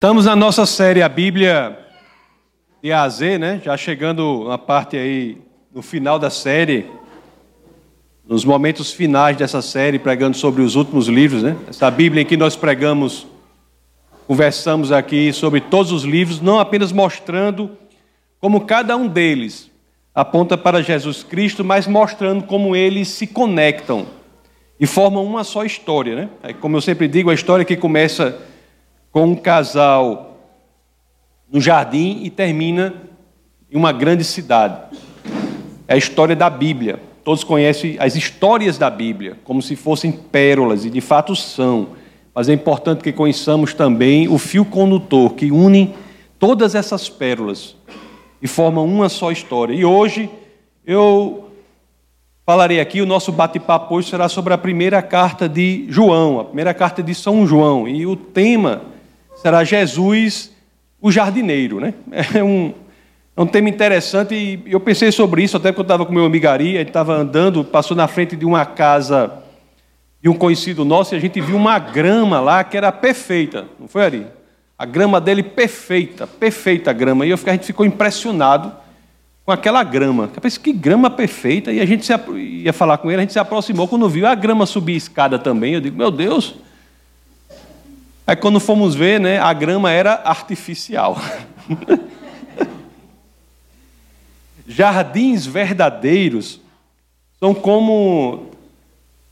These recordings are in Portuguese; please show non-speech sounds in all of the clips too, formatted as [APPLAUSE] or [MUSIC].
Estamos na nossa série A Bíblia de A a Z, né? Já chegando na parte aí, no final da série, nos momentos finais dessa série, pregando sobre os últimos livros, né? Essa Bíblia em que nós pregamos, conversamos aqui sobre todos os livros, não apenas mostrando como cada um deles aponta para Jesus Cristo, mas mostrando como eles se conectam e formam uma só história, né? É, como eu sempre digo, a história que começa com um casal no jardim e termina em uma grande cidade. É a história da Bíblia. Todos conhecem as histórias da Bíblia, como se fossem pérolas, e de fato são. Mas é importante que conheçamos também o fio condutor que une todas essas pérolas e formam uma só história. E hoje eu falarei aqui, o nosso bate-papo hoje será sobre a primeira carta de João, a primeira carta de São João. E o tema será Jesus o jardineiro, né? [LAUGHS] É um, é um tema interessante e eu pensei sobre isso até quando eu estava com meu amigo Ari, ele estava andando, passou na frente de uma casa de um conhecido nosso e a gente viu uma grama lá que era perfeita, não foi Ari? A grama dele perfeita, perfeita a grama. E eu, a gente ficou impressionado com aquela grama. Eu pensei, que grama perfeita. E a gente se, ia falar com ele, a gente se aproximou. Quando viu a grama subir escada também, eu digo, meu Deus, Aí quando fomos ver, né, a grama era artificial. [LAUGHS] Jardins verdadeiros são como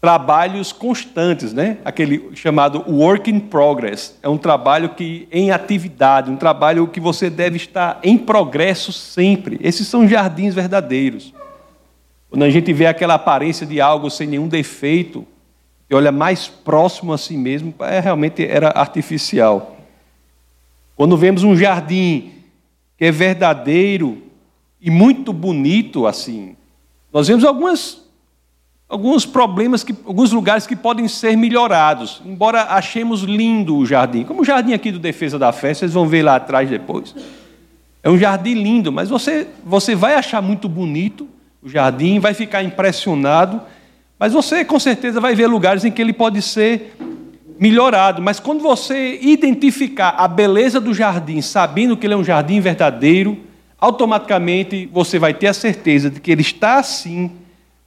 trabalhos constantes, né? Aquele chamado work in progress. É um trabalho que em atividade, um trabalho que você deve estar em progresso sempre. Esses são jardins verdadeiros. Quando a gente vê aquela aparência de algo sem nenhum defeito, e olha mais próximo a si mesmo, é, realmente era artificial. Quando vemos um jardim que é verdadeiro e muito bonito assim, nós vemos algumas, alguns problemas, que, alguns lugares que podem ser melhorados, embora achemos lindo o jardim. Como o jardim aqui do Defesa da Fé, vocês vão ver lá atrás depois. É um jardim lindo, mas você, você vai achar muito bonito o jardim, vai ficar impressionado mas você com certeza vai ver lugares em que ele pode ser melhorado. Mas quando você identificar a beleza do jardim, sabendo que ele é um jardim verdadeiro, automaticamente você vai ter a certeza de que ele está assim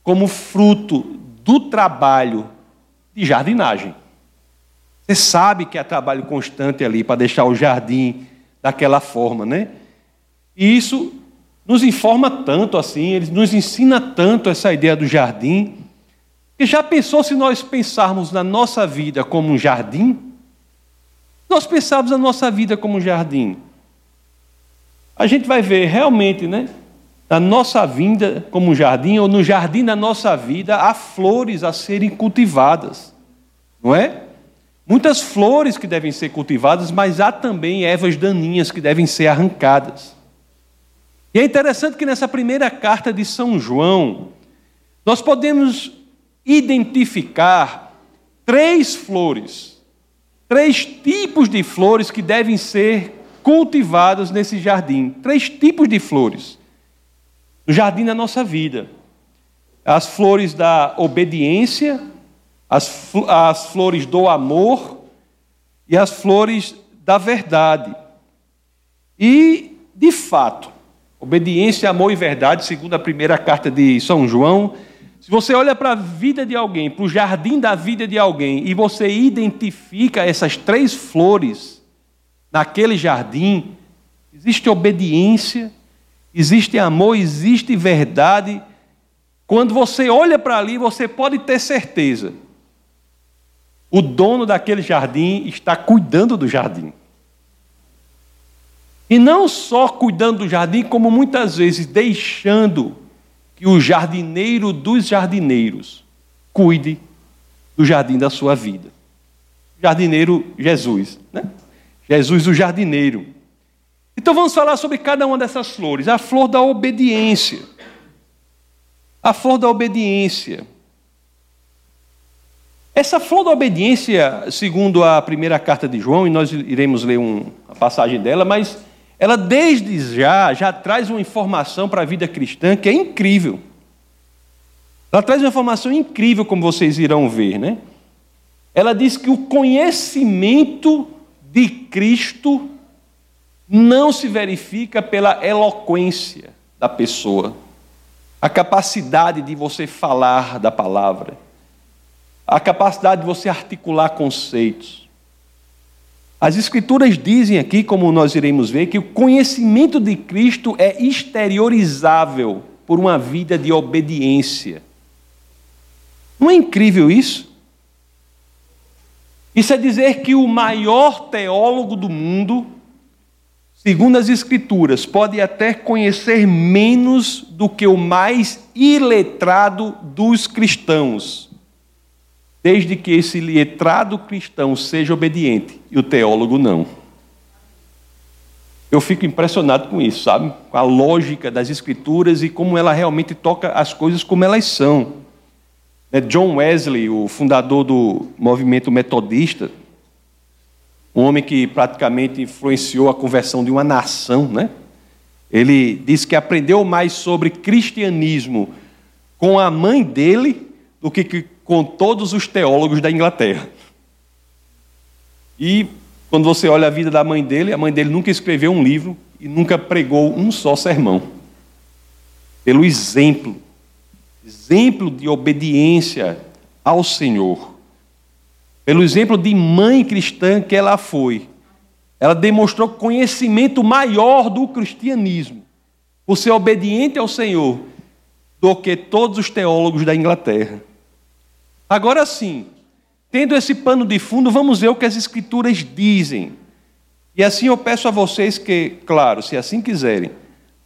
como fruto do trabalho de jardinagem. Você sabe que há trabalho constante ali para deixar o jardim daquela forma, né? E isso nos informa tanto assim, ele nos ensina tanto essa ideia do jardim. E já pensou se nós pensarmos na nossa vida como um jardim? Nós pensarmos na nossa vida como um jardim. A gente vai ver realmente, né? Na nossa vida como um jardim, ou no jardim da nossa vida, há flores a serem cultivadas, não é? Muitas flores que devem ser cultivadas, mas há também ervas daninhas que devem ser arrancadas. E é interessante que nessa primeira carta de São João, nós podemos identificar três flores, três tipos de flores que devem ser cultivadas nesse jardim. Três tipos de flores no jardim da nossa vida: as flores da obediência, as, as flores do amor e as flores da verdade. E, de fato, obediência, amor e verdade, segundo a primeira carta de São João, se você olha para a vida de alguém, para o jardim da vida de alguém, e você identifica essas três flores naquele jardim, existe obediência, existe amor, existe verdade. Quando você olha para ali, você pode ter certeza. O dono daquele jardim está cuidando do jardim. E não só cuidando do jardim, como muitas vezes deixando que o jardineiro dos jardineiros cuide do jardim da sua vida. Jardineiro Jesus, né? Jesus o jardineiro. Então vamos falar sobre cada uma dessas flores. A flor da obediência. A flor da obediência. Essa flor da obediência, segundo a primeira carta de João, e nós iremos ler um, a passagem dela, mas ela desde já já traz uma informação para a vida cristã que é incrível. Ela traz uma informação incrível, como vocês irão ver, né? Ela diz que o conhecimento de Cristo não se verifica pela eloquência da pessoa, a capacidade de você falar da palavra, a capacidade de você articular conceitos. As Escrituras dizem aqui, como nós iremos ver, que o conhecimento de Cristo é exteriorizável por uma vida de obediência. Não é incrível isso? Isso é dizer que o maior teólogo do mundo, segundo as Escrituras, pode até conhecer menos do que o mais iletrado dos cristãos, desde que esse letrado cristão seja obediente e o teólogo não. Eu fico impressionado com isso, sabe? Com a lógica das Escrituras e como ela realmente toca as coisas como elas são. Né, John Wesley, o fundador do movimento metodista, um homem que praticamente influenciou a conversão de uma nação, né? Ele disse que aprendeu mais sobre cristianismo com a mãe dele do que com todos os teólogos da Inglaterra. E quando você olha a vida da mãe dele, a mãe dele nunca escreveu um livro e nunca pregou um só sermão. Pelo exemplo exemplo de obediência ao Senhor, pelo exemplo de mãe cristã que ela foi, ela demonstrou conhecimento maior do cristianismo, por ser obediente ao Senhor, do que todos os teólogos da Inglaterra. Agora sim, tendo esse pano de fundo, vamos ver o que as Escrituras dizem. E assim eu peço a vocês que, claro, se assim quiserem,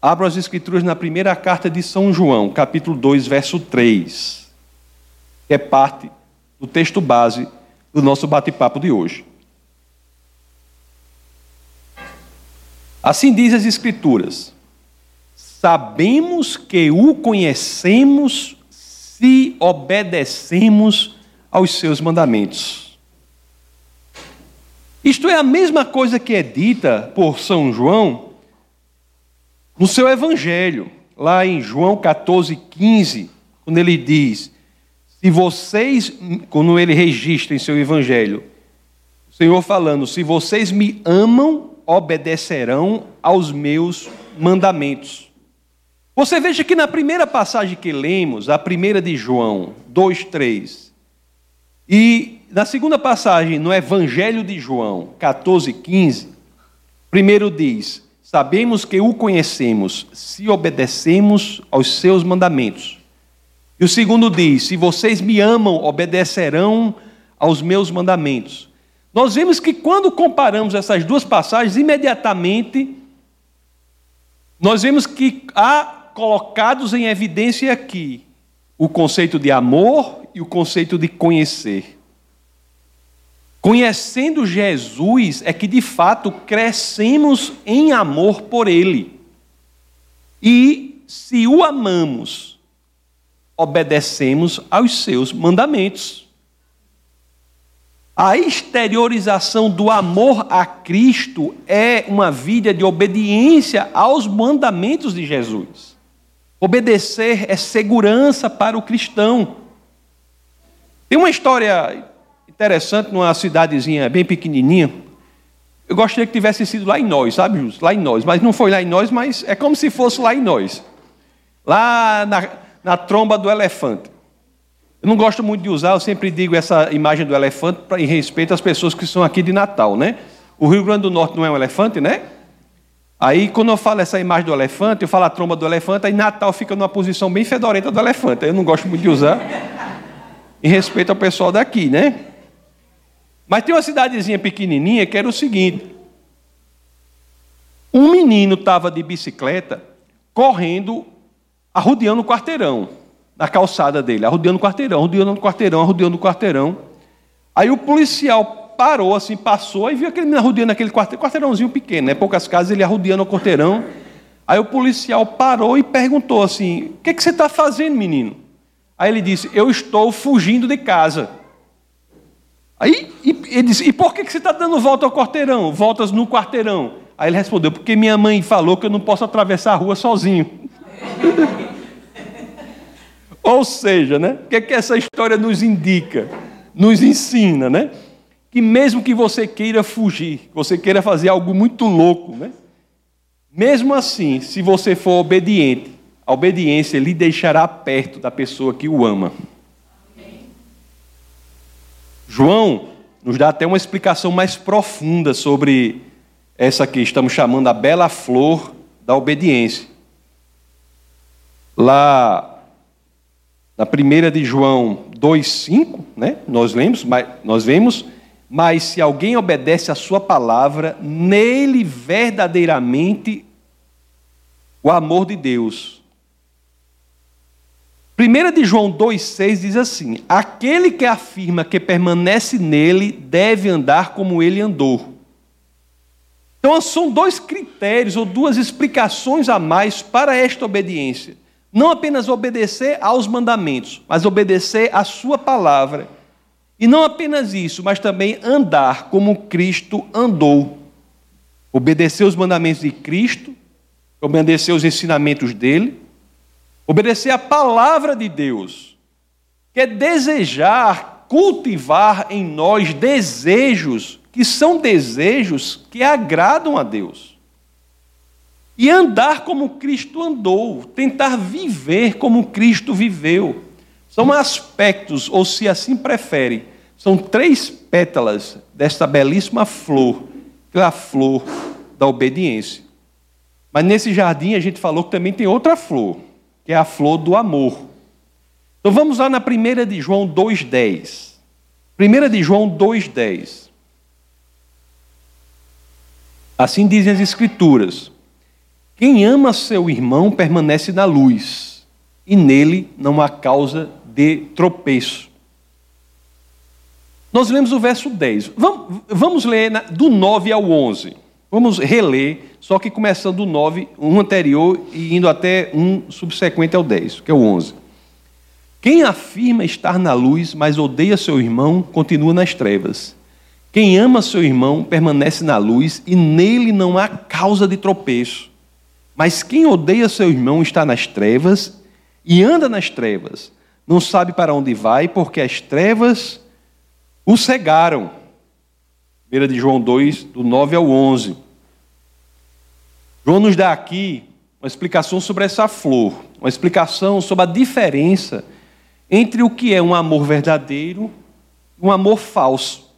Abra as Escrituras na primeira carta de São João, capítulo 2, verso 3, que é parte do texto base do nosso bate-papo de hoje. Assim diz as Escrituras: Sabemos que o conhecemos se obedecemos aos seus mandamentos. Isto é a mesma coisa que é dita por São João no seu evangelho, lá em João 14, 15, quando ele diz: Se vocês, quando ele registra em seu evangelho, o Senhor falando: Se vocês me amam, obedecerão aos meus mandamentos. Você veja que na primeira passagem que lemos, a primeira de João 2, 3, e na segunda passagem, no Evangelho de João 14, 15, primeiro diz: Sabemos que o conhecemos se obedecemos aos seus mandamentos. E o segundo diz: Se vocês me amam, obedecerão aos meus mandamentos. Nós vemos que quando comparamos essas duas passagens, imediatamente nós vemos que há colocados em evidência aqui o conceito de amor e o conceito de conhecer. Conhecendo Jesus é que de fato crescemos em amor por Ele. E se o amamos, obedecemos aos seus mandamentos. A exteriorização do amor a Cristo é uma vida de obediência aos mandamentos de Jesus. Obedecer é segurança para o cristão. Tem uma história Interessante, numa cidadezinha bem pequenininha. Eu gostaria que tivesse sido lá em nós, sabe, Justo? Lá em nós. Mas não foi lá em nós, mas é como se fosse lá em nós. Lá na, na tromba do elefante. Eu não gosto muito de usar, eu sempre digo essa imagem do elefante pra, em respeito às pessoas que são aqui de Natal, né? O Rio Grande do Norte não é um elefante, né? Aí, quando eu falo essa imagem do elefante, eu falo a tromba do elefante, aí Natal fica numa posição bem fedorenta do elefante. Eu não gosto muito de usar, em respeito ao pessoal daqui, né? Mas tem uma cidadezinha pequenininha que era o seguinte: um menino estava de bicicleta correndo, arrodeando o quarteirão, na calçada dele, arrodeando o quarteirão, arrodeando o quarteirão, arrodeando o quarteirão. Aí o policial parou, assim, passou e viu aquele menino arrodeando aquele quarteirão, quarteirãozinho pequeno, né? Poucas casas, ele arrodeando o quarteirão. Aí o policial parou e perguntou assim: O que, é que você está fazendo, menino? Aí ele disse: Eu estou fugindo de casa. Aí ele disse: E por que você está dando volta ao quarteirão? Voltas no quarteirão. Aí ele respondeu: Porque minha mãe falou que eu não posso atravessar a rua sozinho. [LAUGHS] Ou seja, né? O que, é que essa história nos indica? Nos ensina, né? Que mesmo que você queira fugir, você queira fazer algo muito louco, né? Mesmo assim, se você for obediente, a obediência lhe deixará perto da pessoa que o ama. João nos dá até uma explicação mais profunda sobre essa que estamos chamando a bela flor da obediência. Lá na primeira de João 2:5, né? Nós lemos, nós vemos, mas se alguém obedece a sua palavra, nele verdadeiramente o amor de Deus. Primeira de João 2:6 diz assim: Aquele que afirma que permanece nele deve andar como ele andou. Então são dois critérios ou duas explicações a mais para esta obediência. Não apenas obedecer aos mandamentos, mas obedecer à sua palavra. E não apenas isso, mas também andar como Cristo andou. Obedecer os mandamentos de Cristo, obedecer os ensinamentos dele, obedecer a palavra de Deus, que é desejar, cultivar em nós desejos que são desejos que agradam a Deus. E andar como Cristo andou, tentar viver como Cristo viveu. São aspectos, ou se assim prefere, são três pétalas desta belíssima flor, que é a flor da obediência. Mas nesse jardim a gente falou que também tem outra flor, que é a flor do amor. Então vamos lá na primeira de João 2,10. Primeira de João 2,10. Assim dizem as Escrituras: quem ama seu irmão permanece na luz, e nele não há causa de tropeço. Nós lemos o verso 10. Vamos, vamos ler do 9 ao 11. Vamos reler, só que começando do 9, um anterior e indo até um subsequente ao 10, que é o 11. Quem afirma estar na luz, mas odeia seu irmão, continua nas trevas. Quem ama seu irmão permanece na luz e nele não há causa de tropeço. Mas quem odeia seu irmão está nas trevas e anda nas trevas. Não sabe para onde vai, porque as trevas o cegaram. 1 de João 2, do 9 ao 11. João nos dá aqui uma explicação sobre essa flor, uma explicação sobre a diferença entre o que é um amor verdadeiro e um amor falso.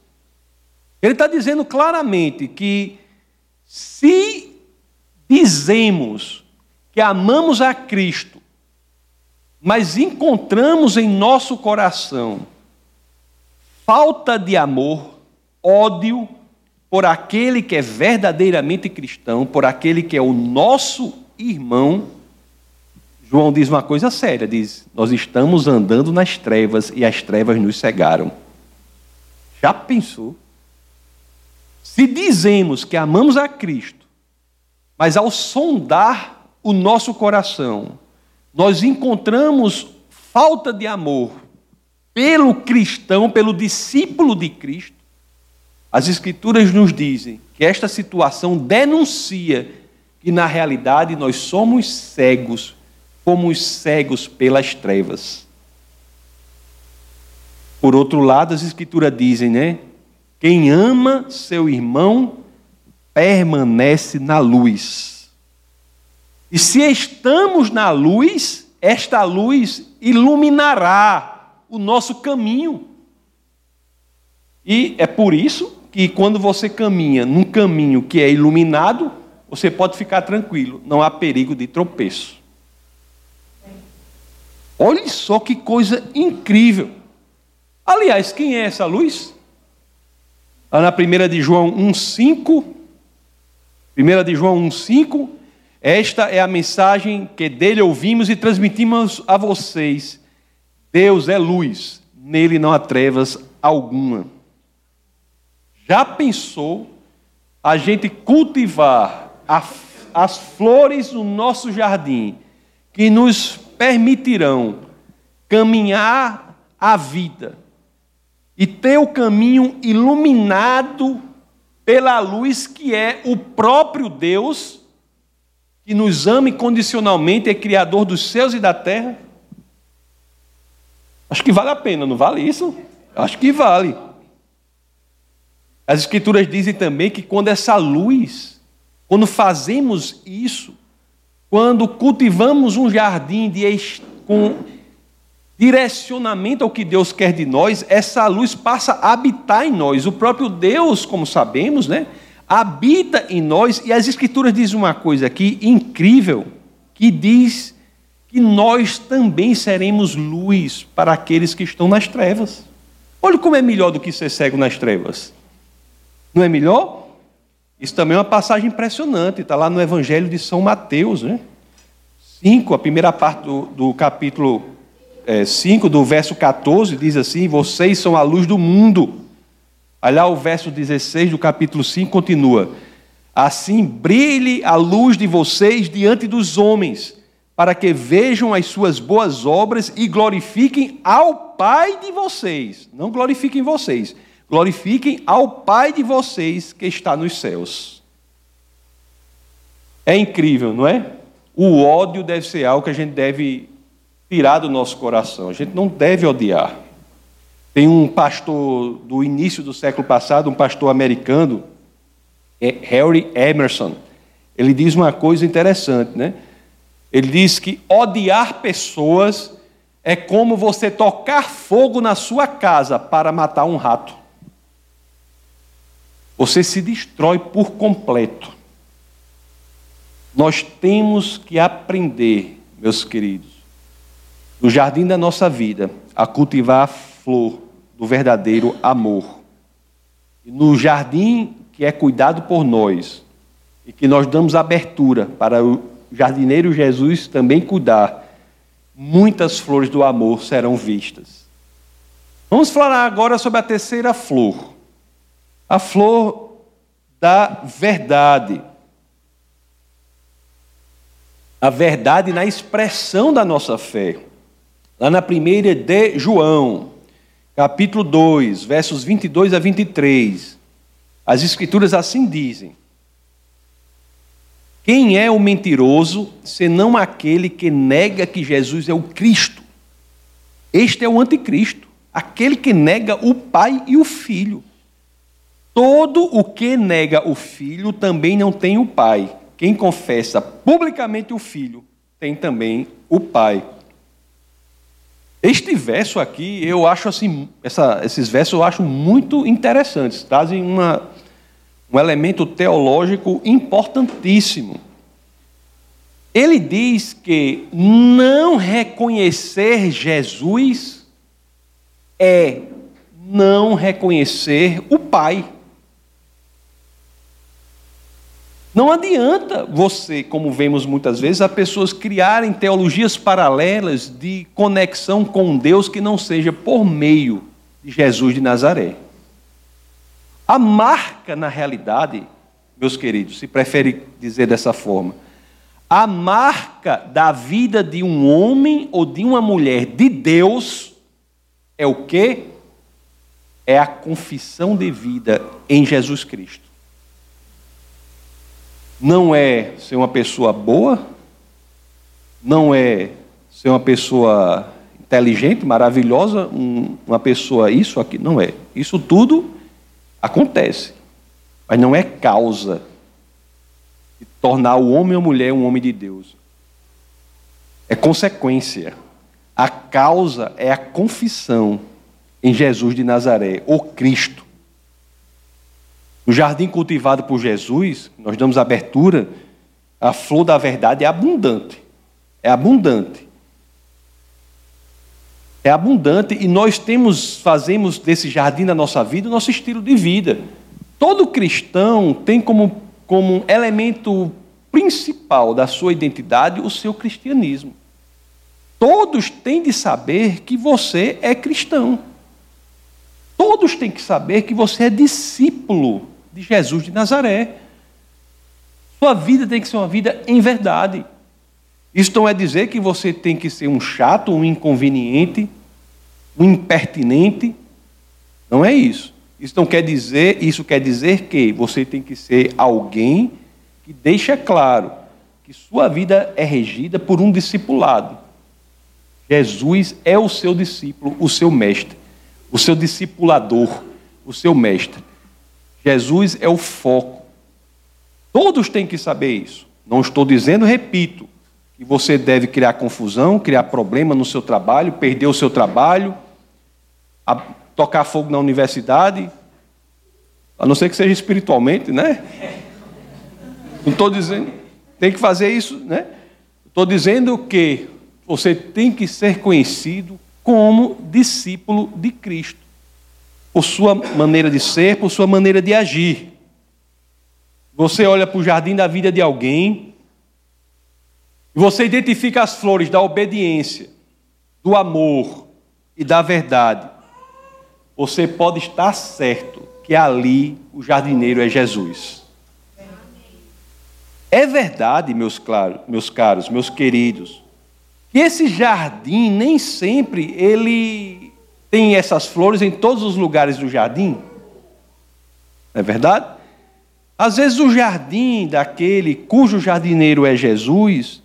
Ele está dizendo claramente que se dizemos que amamos a Cristo, mas encontramos em nosso coração falta de amor, ódio por aquele que é verdadeiramente cristão, por aquele que é o nosso irmão, João diz uma coisa séria: diz, nós estamos andando nas trevas e as trevas nos cegaram. Já pensou? Se dizemos que amamos a Cristo, mas ao sondar o nosso coração, nós encontramos falta de amor pelo cristão, pelo discípulo de Cristo, as Escrituras nos dizem que esta situação denuncia que, na realidade, nós somos cegos, fomos cegos pelas trevas. Por outro lado, as Escrituras dizem, né? Quem ama seu irmão permanece na luz. E se estamos na luz, esta luz iluminará o nosso caminho. E é por isso que quando você caminha num caminho que é iluminado, você pode ficar tranquilo, não há perigo de tropeço. Olhe só que coisa incrível. Aliás, quem é essa luz? Lá na primeira de João 1,5. Primeira de João 1,5. Esta é a mensagem que dele ouvimos e transmitimos a vocês. Deus é luz, nele não há trevas alguma. Já pensou a gente cultivar a, as flores no nosso jardim que nos permitirão caminhar a vida e ter o caminho iluminado pela luz que é o próprio Deus, que nos ama incondicionalmente, é Criador dos céus e da terra? Acho que vale a pena, não vale isso? Acho que vale. As Escrituras dizem também que quando essa luz, quando fazemos isso, quando cultivamos um jardim de, com direcionamento ao que Deus quer de nós, essa luz passa a habitar em nós. O próprio Deus, como sabemos, né, habita em nós, e as Escrituras dizem uma coisa aqui incrível, que diz que nós também seremos luz para aqueles que estão nas trevas. Olha como é melhor do que ser cego nas trevas. Não é melhor? Isso também é uma passagem impressionante, está lá no Evangelho de São Mateus, né? 5, a primeira parte do, do capítulo é, 5, do verso 14, diz assim: Vocês são a luz do mundo. Olha lá o verso 16 do capítulo 5 continua: Assim brilhe a luz de vocês diante dos homens, para que vejam as suas boas obras e glorifiquem ao Pai de vocês. Não glorifiquem vocês, glorifiquem ao Pai de vocês que está nos céus. É incrível, não é? O ódio deve ser algo que a gente deve tirar do nosso coração. A gente não deve odiar. Tem um pastor do início do século passado, um pastor americano, é Harry Emerson. Ele diz uma coisa interessante, né? Ele diz que odiar pessoas é como você tocar fogo na sua casa para matar um rato. Você se destrói por completo. Nós temos que aprender, meus queridos, no jardim da nossa vida, a cultivar a flor do verdadeiro amor. E no jardim que é cuidado por nós, e que nós damos abertura para jardineiro Jesus também cuidar muitas flores do amor serão vistas. Vamos falar agora sobre a terceira flor, a flor da verdade. A verdade na expressão da nossa fé. Lá na primeira de João, capítulo 2, versos 22 a 23, as Escrituras assim dizem: quem é o mentiroso, senão aquele que nega que Jesus é o Cristo? Este é o anticristo, aquele que nega o Pai e o Filho. Todo o que nega o Filho também não tem o Pai. Quem confessa publicamente o Filho tem também o Pai. Este verso aqui, eu acho assim, essa, esses versos eu acho muito interessantes, trazem uma, um elemento teológico importantíssimo. Ele diz que não reconhecer Jesus é não reconhecer o Pai. Não adianta você, como vemos muitas vezes, as pessoas criarem teologias paralelas de conexão com Deus que não seja por meio de Jesus de Nazaré. A marca, na realidade, meus queridos, se prefere dizer dessa forma, a marca da vida de um homem ou de uma mulher de Deus é o que? É a confissão de vida em Jesus Cristo. Não é ser uma pessoa boa, não é ser uma pessoa inteligente, maravilhosa, uma pessoa isso aqui, não é. Isso tudo Acontece, mas não é causa de tornar o homem ou a mulher um homem de Deus. É consequência. A causa é a confissão em Jesus de Nazaré, o Cristo. No jardim cultivado por Jesus, nós damos abertura, a flor da verdade é abundante. É abundante é abundante e nós temos, fazemos desse jardim da nossa vida o nosso estilo de vida. Todo cristão tem como, como elemento principal da sua identidade o seu cristianismo. Todos têm de saber que você é cristão. Todos têm que saber que você é discípulo de Jesus de Nazaré. Sua vida tem que ser uma vida em verdade. Isso não é dizer que você tem que ser um chato, um inconveniente, um impertinente. Não é isso. Isso não quer dizer, isso quer dizer que você tem que ser alguém que deixa claro que sua vida é regida por um discipulado. Jesus é o seu discípulo, o seu mestre, o seu discipulador, o seu mestre. Jesus é o foco. Todos têm que saber isso. Não estou dizendo, repito, que você deve criar confusão, criar problema no seu trabalho, perder o seu trabalho, tocar fogo na universidade, a não ser que seja espiritualmente, né? Não estou dizendo, tem que fazer isso, né? Estou dizendo que você tem que ser conhecido como discípulo de Cristo, por sua maneira de ser, por sua maneira de agir. Você olha para o jardim da vida de alguém, e você identifica as flores da obediência, do amor e da verdade. Você pode estar certo que ali o jardineiro é Jesus. É verdade, meus, meus caros, meus queridos, que esse jardim nem sempre ele tem essas flores em todos os lugares do jardim. Não é verdade? Às vezes o jardim daquele cujo jardineiro é Jesus,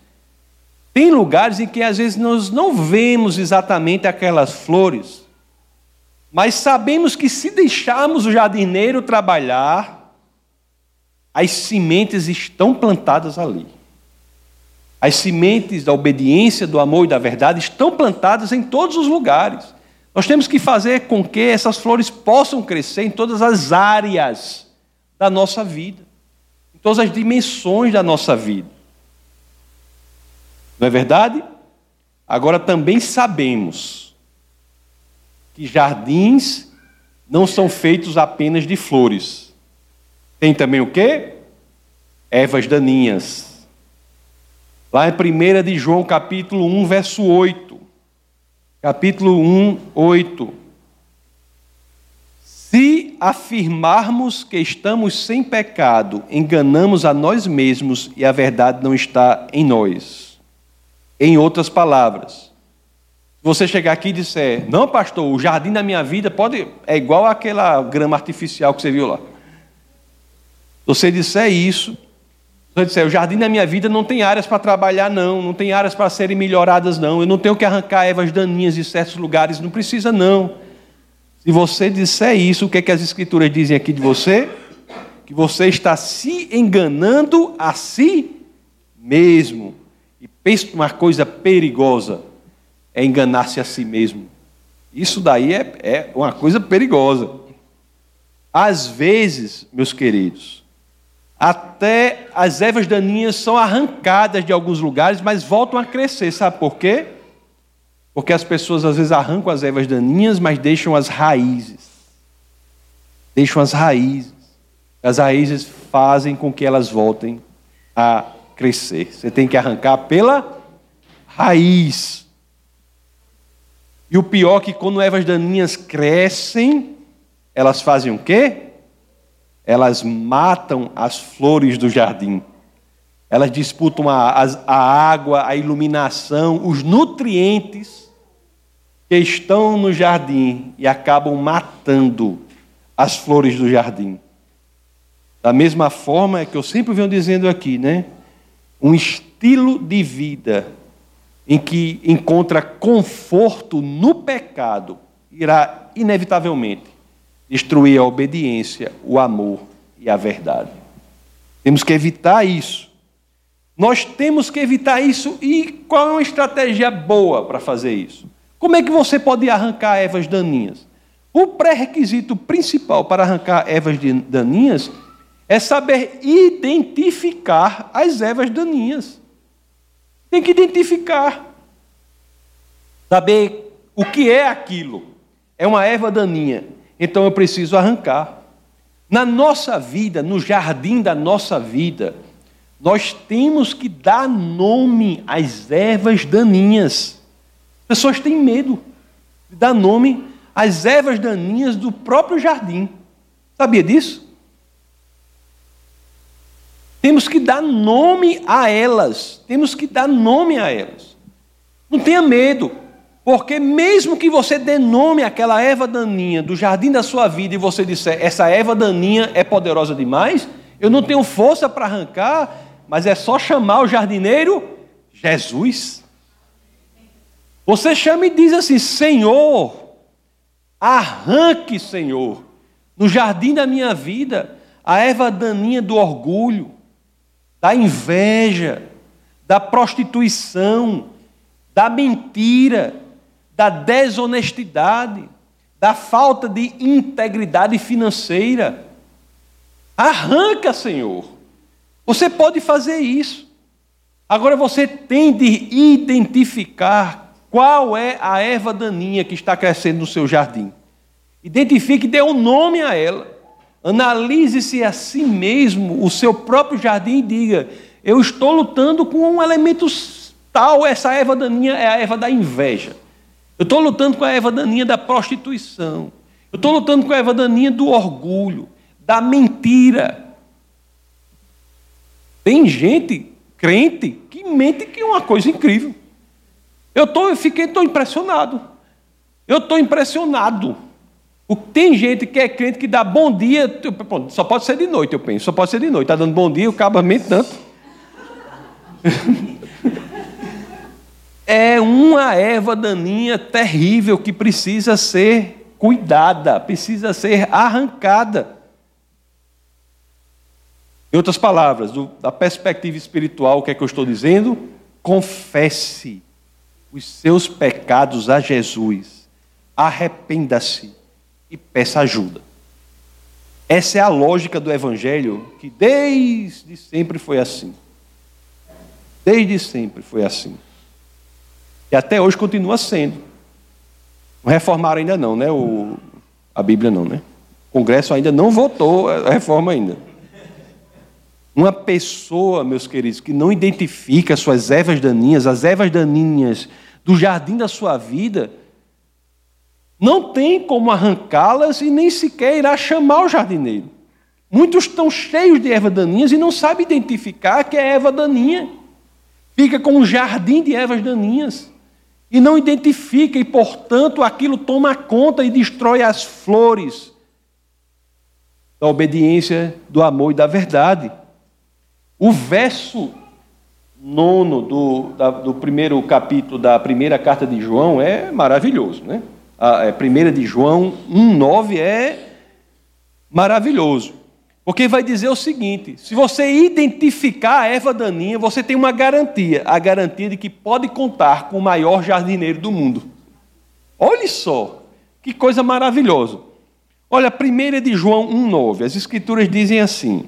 tem lugares em que às vezes nós não vemos exatamente aquelas flores, mas sabemos que se deixarmos o jardineiro trabalhar, as sementes estão plantadas ali. As sementes da obediência, do amor e da verdade estão plantadas em todos os lugares. Nós temos que fazer com que essas flores possam crescer em todas as áreas da nossa vida, em todas as dimensões da nossa vida. Não é verdade? Agora também sabemos que jardins não são feitos apenas de flores. Tem também o quê? Ervas daninhas. Lá em 1 de João, capítulo 1, verso 8. Capítulo 1, 8. Se afirmarmos que estamos sem pecado, enganamos a nós mesmos e a verdade não está em nós. Em outras palavras, você chegar aqui e disser: Não, pastor, o jardim da minha vida pode é igual àquela grama artificial que você viu lá. Você disser isso, você disser: O jardim da minha vida não tem áreas para trabalhar, não, não tem áreas para serem melhoradas, não. Eu não tenho que arrancar ervas daninhas de certos lugares, não precisa, não. Se você disser isso, o que, é que as Escrituras dizem aqui de você? Que você está se enganando a si mesmo. Pense uma coisa perigosa: é enganar-se a si mesmo. Isso daí é, é uma coisa perigosa. Às vezes, meus queridos, até as ervas daninhas são arrancadas de alguns lugares, mas voltam a crescer. Sabe por quê? Porque as pessoas às vezes arrancam as ervas daninhas, mas deixam as raízes. Deixam as raízes. As raízes fazem com que elas voltem a crescer. Você tem que arrancar pela raiz. E o pior é que quando ervas daninhas crescem, elas fazem o quê? Elas matam as flores do jardim. Elas disputam a, a, água, a iluminação, os nutrientes que estão no jardim e acabam matando as flores do jardim. Da mesma forma é que eu sempre venho dizendo aqui, né? Um estilo de vida em que encontra conforto no pecado irá inevitavelmente destruir a obediência, o amor e a verdade. Temos que evitar isso. Nós temos que evitar isso e qual é uma estratégia boa para fazer isso? Como é que você pode arrancar ervas daninhas? O pré-requisito principal para arrancar ervas daninhas é saber identificar as ervas daninhas. Tem que identificar. Saber o que é aquilo. É uma erva daninha. Então eu preciso arrancar. Na nossa vida, no jardim da nossa vida, nós temos que dar nome às ervas daninhas. Pessoas têm medo de dar nome às ervas daninhas do próprio jardim. Sabia disso? Temos que dar nome a elas. Temos que dar nome a elas. Não tenha medo, porque mesmo que você dê nome àquela erva daninha do jardim da sua vida e você disser, essa erva daninha é poderosa demais, eu não tenho força para arrancar, mas é só chamar o jardineiro Jesus. Você chama e diz assim: Senhor, arranque, Senhor, no jardim da minha vida, a erva daninha do orgulho, da inveja, da prostituição, da mentira, da desonestidade, da falta de integridade financeira. Arranca, Senhor. Você pode fazer isso. Agora você tem de identificar qual é a erva daninha que está crescendo no seu jardim. Identifique, dê um nome a ela. Analise-se a si mesmo, o seu próprio jardim, e diga: Eu estou lutando com um elemento tal, essa erva daninha é a erva da inveja. Eu estou lutando com a erva daninha da prostituição. Eu estou lutando com a erva daninha do orgulho, da mentira. Tem gente, crente, que mente que é uma coisa incrível. Eu, tô, eu fiquei tô impressionado. Eu estou impressionado. Tem gente que é crente que dá bom dia, só pode ser de noite, eu penso, só pode ser de noite. Está dando bom dia, o cabo mente tanto. [LAUGHS] é uma erva daninha terrível que precisa ser cuidada, precisa ser arrancada. Em outras palavras, do, da perspectiva espiritual, o que é que eu estou dizendo? Confesse os seus pecados a Jesus, arrependa-se e peça ajuda. Essa é a lógica do Evangelho que desde sempre foi assim. Desde sempre foi assim. E até hoje continua sendo. Não reformaram ainda não, né? O, a Bíblia não, né? O Congresso ainda não votou a reforma ainda. Uma pessoa, meus queridos, que não identifica as suas ervas daninhas, as ervas daninhas do jardim da sua vida, não tem como arrancá-las e nem sequer irá chamar o jardineiro. Muitos estão cheios de ervas daninhas e não sabem identificar que é erva daninha. Fica com um jardim de ervas daninhas e não identifica, e portanto aquilo toma conta e destrói as flores da obediência, do amor e da verdade. O verso nono do, da, do primeiro capítulo da primeira carta de João é maravilhoso, né? A, é, primeira de João 1,9 é maravilhoso. Porque vai dizer o seguinte: se você identificar a erva daninha, você tem uma garantia, a garantia de que pode contar com o maior jardineiro do mundo. Olhe só, que coisa maravilhosa. Olha, a primeira de João 1,9, as escrituras dizem assim: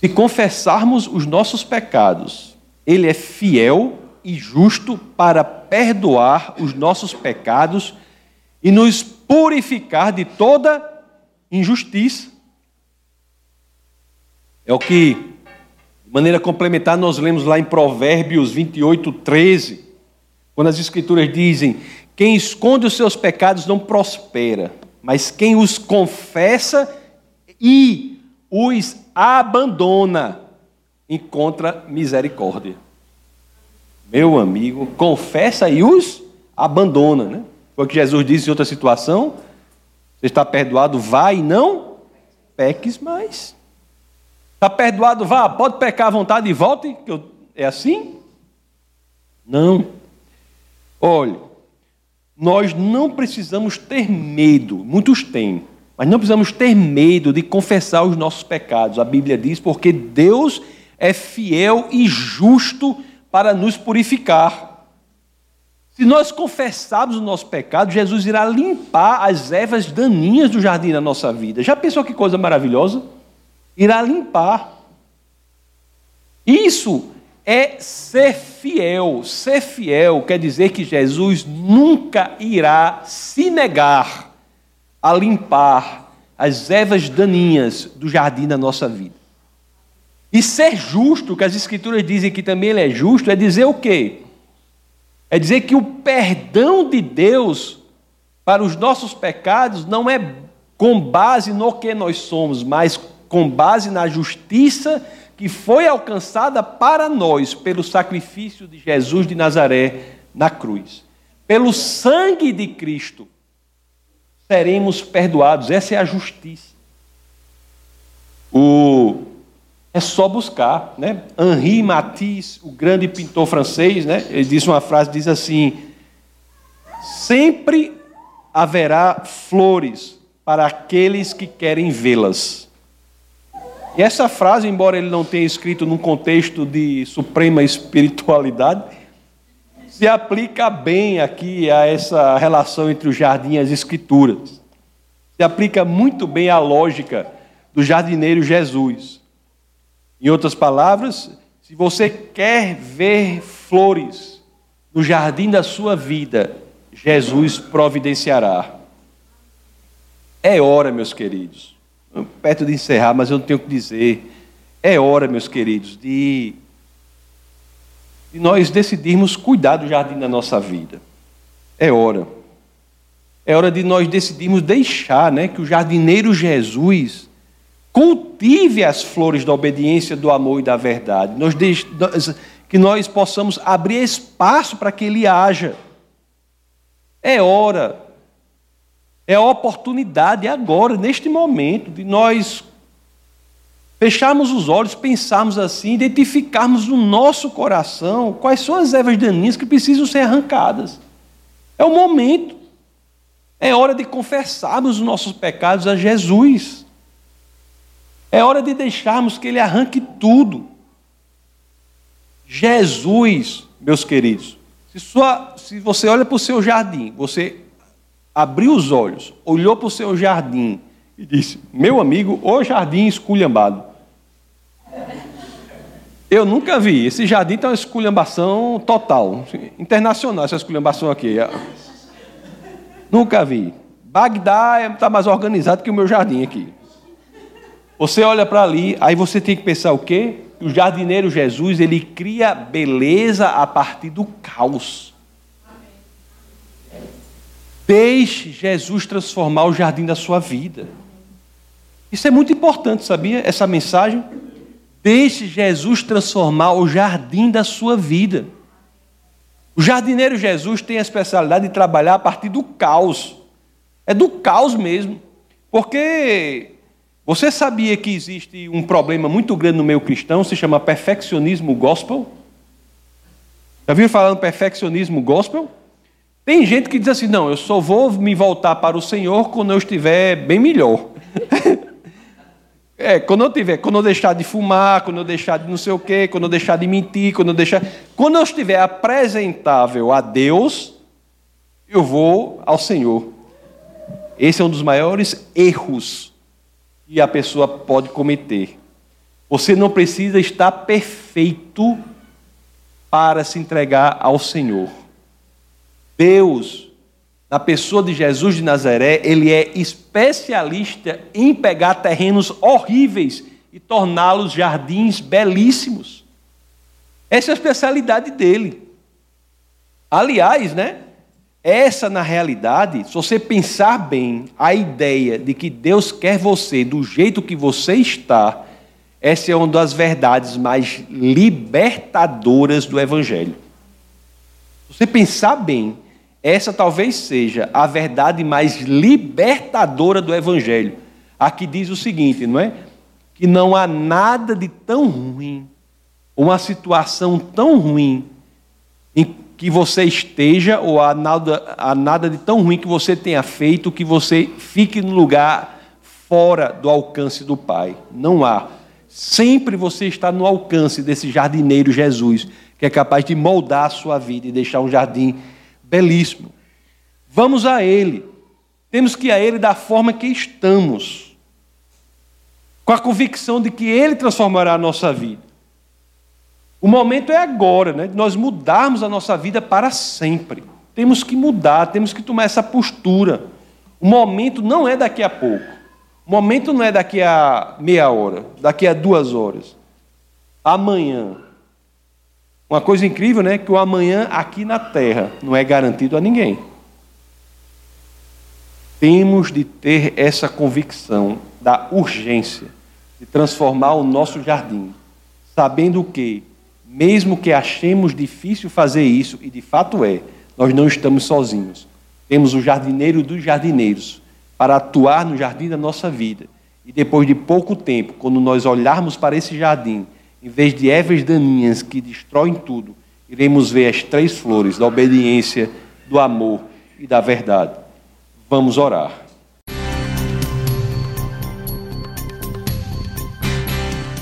Se confessarmos os nossos pecados, Ele é fiel e justo para perdoar os nossos pecados e nos purificar de toda injustiça. É o que, de maneira complementar, nós lemos lá em Provérbios 28, 13, quando as Escrituras dizem: Quem esconde os seus pecados não prospera, mas quem os confessa e os abandona encontra misericórdia meu amigo, confessa e os abandona. Né? Foi o que Jesus disse em outra situação. Você está perdoado, vá e não peques mais. Está perdoado, vá, pode pecar à vontade e volte. É assim? Não. Olha, nós não precisamos ter medo, muitos têm, mas não precisamos ter medo de confessar os nossos pecados. A Bíblia diz, porque Deus é fiel e justo para nos purificar. Se nós confessarmos o nosso pecado, Jesus irá limpar as ervas daninhas do jardim da nossa vida. Já pensou que coisa maravilhosa? Irá limpar. Isso é ser fiel. Ser fiel quer dizer que Jesus nunca irá se negar a limpar as ervas daninhas do jardim da nossa vida. E ser justo, que as Escrituras dizem que também ele é justo, é dizer o quê? É dizer que o perdão de Deus para os nossos pecados não é com base no que nós somos, mas com base na justiça que foi alcançada para nós pelo sacrifício de Jesus de Nazaré na cruz. Pelo sangue de Cristo seremos perdoados. Essa é a justiça. O é só buscar, né? Henri Matisse, o grande pintor francês, né? Ele disse uma frase, diz assim: sempre haverá flores para aqueles que querem vê-las. E essa frase, embora ele não tenha escrito num contexto de suprema espiritualidade, se aplica bem aqui a essa relação entre o jardim e as escrituras. Se aplica muito bem à lógica do jardineiro Jesus. Em outras palavras, se você quer ver flores no jardim da sua vida, Jesus providenciará. É hora, meus queridos, perto de encerrar, mas eu não tenho o que dizer. É hora, meus queridos, de, de nós decidirmos cuidar do jardim da nossa vida. É hora. É hora de nós decidirmos deixar né, que o jardineiro Jesus cultive as flores da obediência, do amor e da verdade. Nós. Que nós possamos abrir espaço para que ele haja. É hora, é oportunidade agora, neste momento, de nós fecharmos os olhos, pensarmos assim, identificarmos no nosso coração quais são as ervas daninhas que precisam ser arrancadas. É o momento. É hora de confessarmos os nossos pecados a Jesus. É hora de deixarmos que Ele arranque tudo. Jesus, meus queridos, se, sua, se você olha para o seu jardim, você abriu os olhos, olhou para o seu jardim e disse: Meu amigo, o jardim esculhambado. Eu nunca vi. Esse jardim tem uma esculhambação total, internacional, essa esculhambação aqui. Nunca vi. Bagdá está mais organizado que o meu jardim aqui. Você olha para ali, aí você tem que pensar o quê? O jardineiro Jesus, ele cria beleza a partir do caos. Deixe Jesus transformar o jardim da sua vida. Isso é muito importante, sabia? Essa mensagem. Deixe Jesus transformar o jardim da sua vida. O jardineiro Jesus tem a especialidade de trabalhar a partir do caos. É do caos mesmo. Porque você sabia que existe um problema muito grande no meio cristão, se chama perfeccionismo gospel? Já viu falando perfeccionismo gospel? Tem gente que diz assim: não, eu só vou me voltar para o Senhor quando eu estiver bem melhor. [LAUGHS] É, quando eu tiver, quando eu deixar de fumar, quando eu deixar de não sei o quê, quando eu deixar de mentir, quando eu deixar. Quando eu estiver apresentável a Deus, eu vou ao Senhor. Esse é um dos maiores erros que a pessoa pode cometer. Você não precisa estar perfeito para se entregar ao Senhor. Deus na pessoa de Jesus de Nazaré, ele é especialista em pegar terrenos horríveis e torná-los jardins belíssimos. Essa é a especialidade dele. Aliás, né? Essa, na realidade, se você pensar bem, a ideia de que Deus quer você do jeito que você está, essa é uma das verdades mais libertadoras do Evangelho. Se você pensar bem, essa talvez seja a verdade mais libertadora do Evangelho. Aqui diz o seguinte, não é? Que não há nada de tão ruim, uma situação tão ruim que você esteja, ou há nada, há nada de tão ruim que você tenha feito que você fique no lugar fora do alcance do Pai. Não há. Sempre você está no alcance desse jardineiro Jesus, que é capaz de moldar a sua vida e deixar um jardim belíssimo. Vamos a Ele. Temos que ir a Ele da forma que estamos, com a convicção de que Ele transformará a nossa vida. O momento é agora, né? De nós mudarmos a nossa vida para sempre. Temos que mudar, temos que tomar essa postura. O momento não é daqui a pouco. O momento não é daqui a meia hora, daqui a duas horas. Amanhã, uma coisa incrível, né? Que o amanhã aqui na terra não é garantido a ninguém. Temos de ter essa convicção da urgência de transformar o nosso jardim, sabendo que, mesmo que achemos difícil fazer isso, e de fato é, nós não estamos sozinhos. Temos o jardineiro dos jardineiros para atuar no jardim da nossa vida. E depois de pouco tempo, quando nós olharmos para esse jardim em vez de ervas daninhas que destroem tudo, iremos ver as três flores da obediência, do amor e da verdade. Vamos orar.